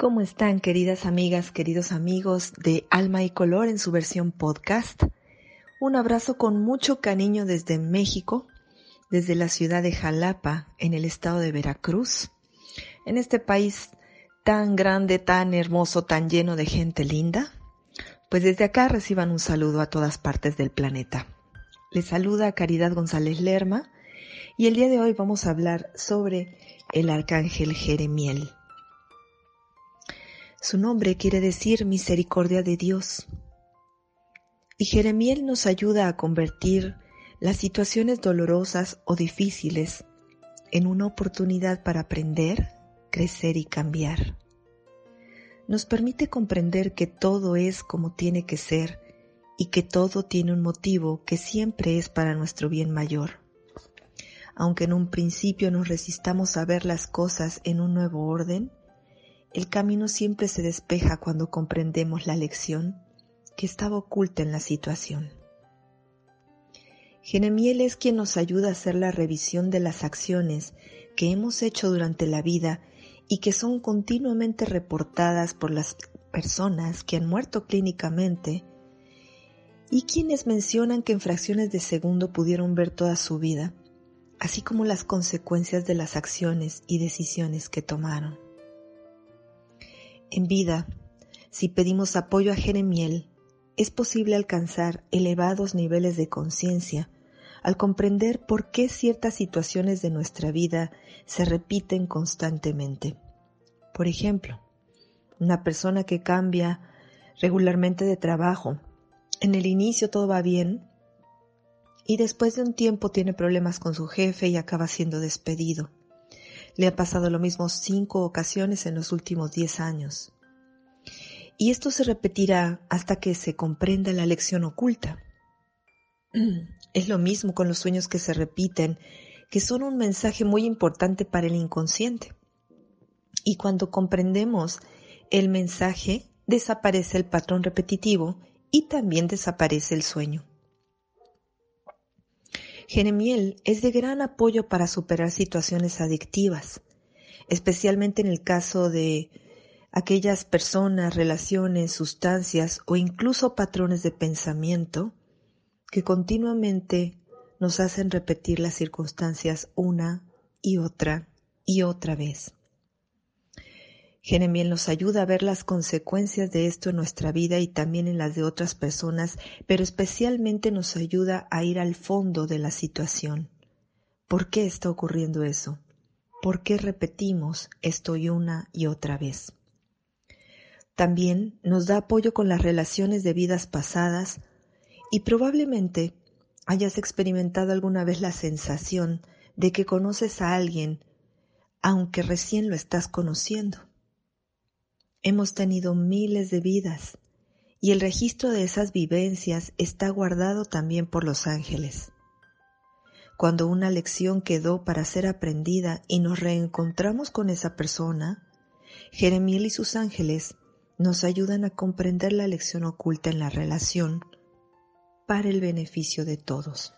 ¿Cómo están queridas amigas, queridos amigos de Alma y Color en su versión podcast? Un abrazo con mucho cariño desde México, desde la ciudad de Jalapa, en el estado de Veracruz, en este país tan grande, tan hermoso, tan lleno de gente linda. Pues desde acá reciban un saludo a todas partes del planeta. Les saluda Caridad González Lerma y el día de hoy vamos a hablar sobre el arcángel Jeremiel. Su nombre quiere decir misericordia de Dios. Y Jeremiel nos ayuda a convertir las situaciones dolorosas o difíciles en una oportunidad para aprender, crecer y cambiar. Nos permite comprender que todo es como tiene que ser y que todo tiene un motivo que siempre es para nuestro bien mayor. Aunque en un principio nos resistamos a ver las cosas en un nuevo orden, el camino siempre se despeja cuando comprendemos la lección que estaba oculta en la situación. Genemiel es quien nos ayuda a hacer la revisión de las acciones que hemos hecho durante la vida y que son continuamente reportadas por las personas que han muerto clínicamente y quienes mencionan que en fracciones de segundo pudieron ver toda su vida, así como las consecuencias de las acciones y decisiones que tomaron. En vida, si pedimos apoyo a Jeremiel, es posible alcanzar elevados niveles de conciencia al comprender por qué ciertas situaciones de nuestra vida se repiten constantemente. Por ejemplo, una persona que cambia regularmente de trabajo. En el inicio todo va bien y después de un tiempo tiene problemas con su jefe y acaba siendo despedido. Le ha pasado lo mismo cinco ocasiones en los últimos diez años. Y esto se repetirá hasta que se comprenda la lección oculta. Es lo mismo con los sueños que se repiten, que son un mensaje muy importante para el inconsciente. Y cuando comprendemos el mensaje, desaparece el patrón repetitivo y también desaparece el sueño. Jeremiel es de gran apoyo para superar situaciones adictivas, especialmente en el caso de aquellas personas, relaciones, sustancias o incluso patrones de pensamiento que continuamente nos hacen repetir las circunstancias una y otra y otra vez. Jeremiel nos ayuda a ver las consecuencias de esto en nuestra vida y también en las de otras personas, pero especialmente nos ayuda a ir al fondo de la situación. ¿Por qué está ocurriendo eso? ¿Por qué repetimos esto y una y otra vez? También nos da apoyo con las relaciones de vidas pasadas y probablemente hayas experimentado alguna vez la sensación de que conoces a alguien aunque recién lo estás conociendo. Hemos tenido miles de vidas y el registro de esas vivencias está guardado también por los ángeles. Cuando una lección quedó para ser aprendida y nos reencontramos con esa persona, Jeremiel y sus ángeles nos ayudan a comprender la lección oculta en la relación para el beneficio de todos.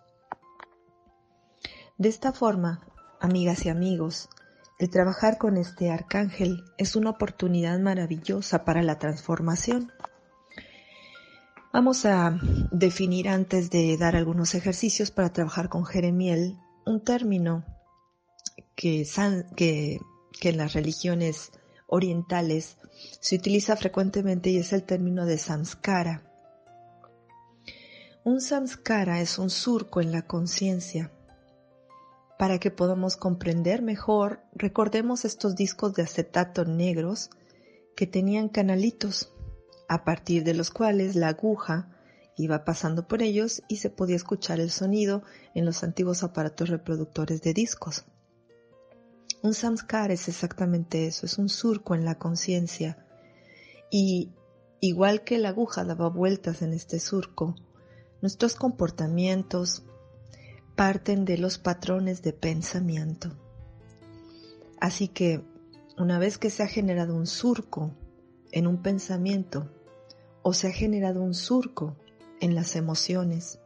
De esta forma, amigas y amigos, el trabajar con este arcángel es una oportunidad maravillosa para la transformación. Vamos a definir antes de dar algunos ejercicios para trabajar con Jeremiel un término que, en las religiones orientales se utiliza frecuentemente y es el término de samskara. Un samskara es un surco en la conciencia para que podamos comprender mejor, recordemos estos discos de acetato negros que tenían canalitos, a partir de los cuales la aguja iba pasando por ellos y se podía escuchar el sonido en los antiguos aparatos reproductores de discos. Un samskara es exactamente eso, es un surco en la conciencia. Y igual que la aguja daba vueltas en este surco, nuestros comportamientos parten de los patrones de pensamiento. Así que una vez que se ha generado un surco en un pensamiento o se ha generado un surco en las emociones,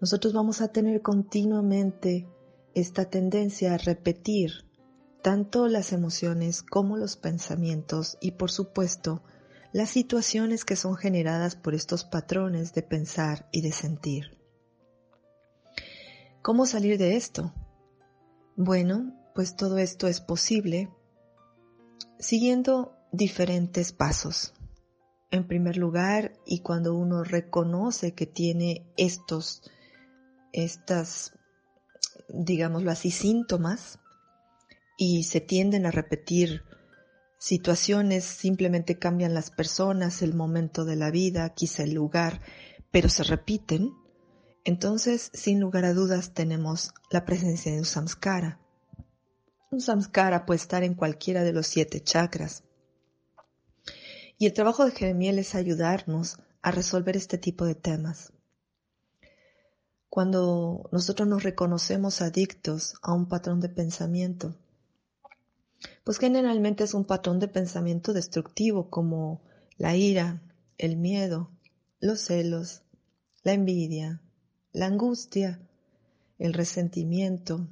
nosotros vamos a tener continuamente esta tendencia a repetir tanto las emociones como los pensamientos y por supuesto las situaciones que son generadas por estos patrones de pensar y de sentir. ¿Cómo salir de esto? Bueno, pues todo esto es posible siguiendo diferentes pasos. En primer lugar, y cuando uno reconoce que tiene estos, estas, digámoslo así, síntomas, y se tienden a repetir situaciones, simplemente cambian las personas, el momento de la vida, quizá el lugar, pero se repiten, entonces, sin lugar a dudas, tenemos la presencia de un samskara. Un samskara puede estar en cualquiera de los siete chakras. Y el trabajo de Jeremiel es ayudarnos a resolver este tipo de temas. Cuando nosotros nos reconocemos adictos a un patrón de pensamiento, pues generalmente es un patrón de pensamiento destructivo como la ira, el miedo, los celos, la envidia, la angustia, el resentimiento,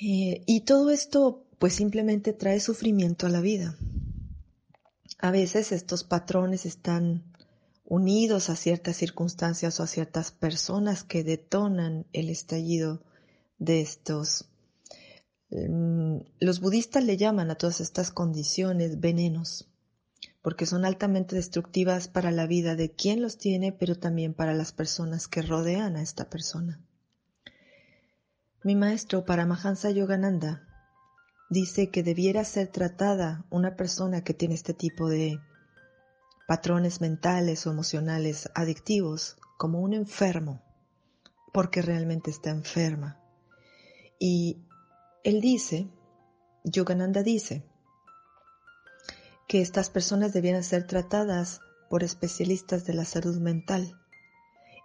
eh, y todo esto pues simplemente trae sufrimiento a la vida. A veces estos patrones están unidos a ciertas circunstancias o a ciertas personas que detonan el estallido de estos. Mm, los budistas le llaman a todas estas condiciones venenos, porque son altamente destructivas para la vida de quien los tiene, pero también para las personas que rodean a esta persona. Mi maestro Paramahansa Yogananda dice que debiera ser tratada una persona que tiene este tipo de patrones mentales o emocionales adictivos como un enfermo, porque realmente está enferma. Y él dice, Yogananda dice, que estas personas debieran ser tratadas por especialistas de la salud mental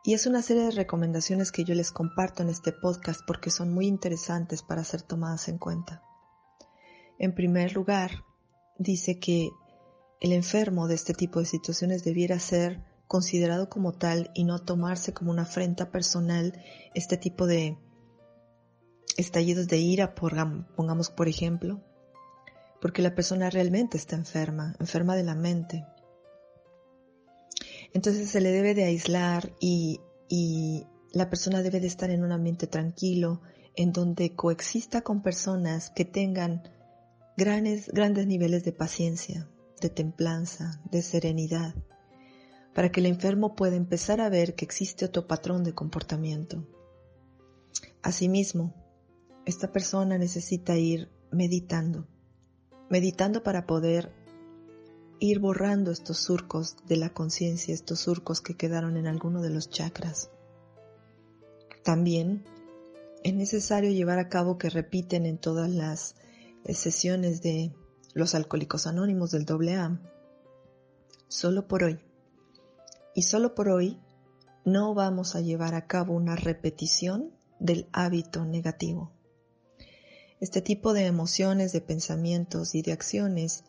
y es una serie de recomendaciones que yo les comparto en este podcast porque son muy interesantes para ser tomadas en cuenta. En primer lugar, dice que el enfermo de este tipo de situaciones debiera ser considerado como tal y no tomarse como una afrenta personal este tipo de estallidos de ira, pongamos por ejemplo, porque la persona realmente está enferma, enferma de la mente, entonces se le debe de aislar y, la persona debe de estar en un ambiente tranquilo, en donde coexista con personas que tengan grandes, grandes niveles de paciencia, de templanza, de serenidad, para que el enfermo pueda empezar a ver que existe otro patrón de comportamiento. Asimismo, esta persona necesita ir meditando, meditando para poder ir borrando estos surcos de la conciencia, estos surcos que quedaron en alguno de los chakras. También es necesario llevar a cabo que repiten en todas las eh, sesiones de los alcohólicos anónimos del AA, solo por hoy. Y solo por hoy no vamos a llevar a cabo una repetición del hábito negativo. Este tipo de emociones, de pensamientos y de acciones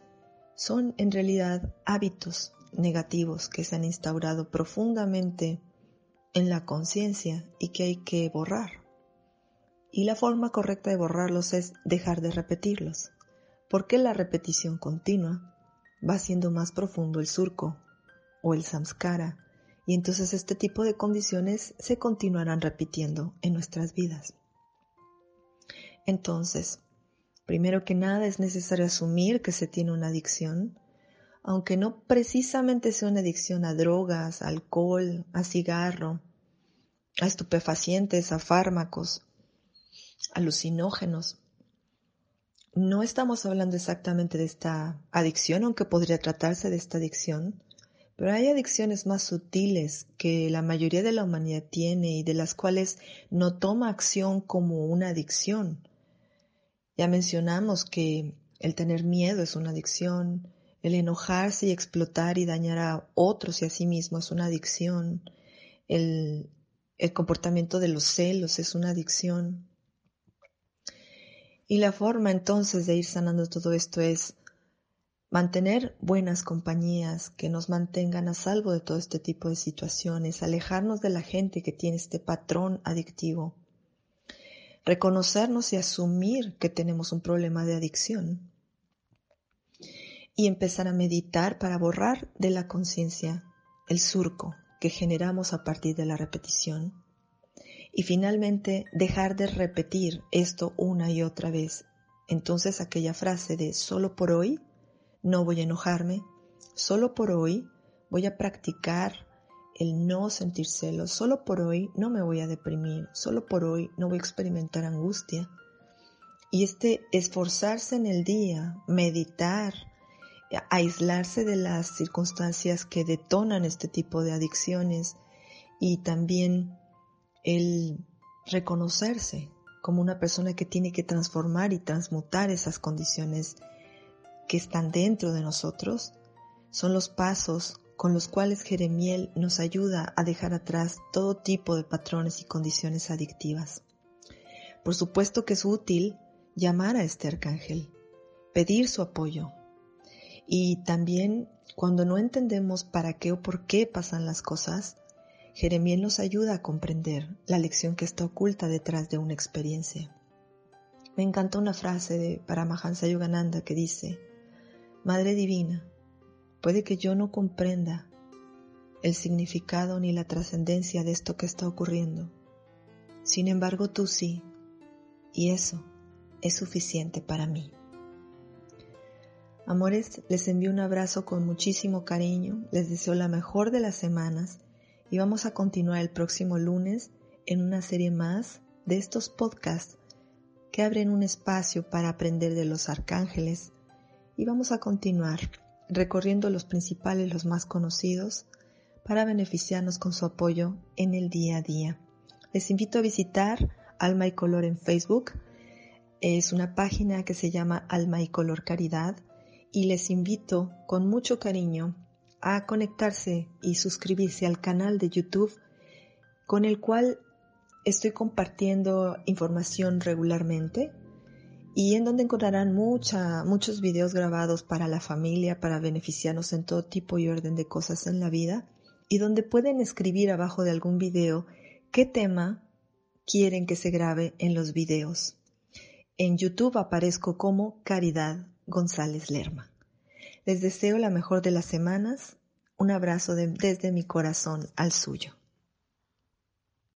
son en realidad hábitos negativos que se han instaurado profundamente en la conciencia y que hay que borrar. Y la forma correcta de borrarlos es dejar de repetirlos, porque la repetición continua va haciendo más profundo el surco o el samskara, y entonces este tipo de condiciones se continuarán repitiendo en nuestras vidas. Entonces, Primero que nada es necesario asumir que se tiene una adicción, aunque no precisamente sea una adicción a drogas, a alcohol, a cigarro, a estupefacientes, a fármacos, alucinógenos. No estamos hablando exactamente de esta adicción, aunque podría tratarse de esta adicción, pero hay adicciones más sutiles que la mayoría de la humanidad tiene y de las cuales no toma acción como una adicción, Ya mencionamos que el tener miedo es una adicción, el enojarse y explotar y dañar a otros y a sí mismo es una adicción, el, el comportamiento de los celos es una adicción. Y la forma entonces de ir sanando todo esto es mantener buenas compañías que nos mantengan a salvo de todo este tipo de situaciones, alejarnos de la gente que tiene este patrón adictivo, reconocernos y asumir que tenemos un problema de adicción y empezar a meditar para borrar de la conciencia el surco que generamos a partir de la repetición. Y finalmente dejar de repetir esto una y otra vez. Entonces aquella frase de solo por hoy no voy a enojarme, solo por hoy voy a practicar el no sentir celos, solo por hoy no me voy a deprimir, solo por hoy no voy a experimentar angustia. Y este esforzarse en el día, meditar, aislarse de las circunstancias que detonan este tipo de adicciones y también el reconocerse como una persona que tiene que transformar y transmutar esas condiciones que están dentro de nosotros, son los pasos con los cuales Jeremiel nos ayuda a dejar atrás todo tipo de patrones y condiciones adictivas. Por supuesto que es útil llamar a este arcángel, pedir su apoyo, y también cuando no entendemos para qué o por qué pasan las cosas, Jeremías nos ayuda a comprender la lección que está oculta detrás de una experiencia. Me encantó una frase de Paramahansa Yogananda que dice, Madre Divina, puede que yo no comprenda el significado ni la trascendencia de esto que está ocurriendo. Sin embargo, tú sí, y eso es suficiente para mí. Amores, les envío un abrazo con muchísimo cariño, les deseo la mejor de las semanas y vamos a continuar el próximo lunes en una serie más de estos podcasts que abren un espacio para aprender de los arcángeles y vamos a continuar recorriendo los principales, los más conocidos, para beneficiarnos con su apoyo en el día a día. Les invito a visitar Alma y Color en Facebook. Es una página que se llama Alma y Color Caridad y les invito con mucho cariño a conectarse y suscribirse al canal de YouTube con el cual estoy compartiendo información regularmente y en donde encontrarán muchos videos grabados para la familia, para beneficiarnos en todo tipo y orden de cosas en la vida y donde pueden escribir abajo de algún video qué tema quieren que se grabe en los videos. En YouTube aparezco como Caridad González Lerma. Les deseo la mejor de las semanas. Un abrazo desde mi corazón al suyo.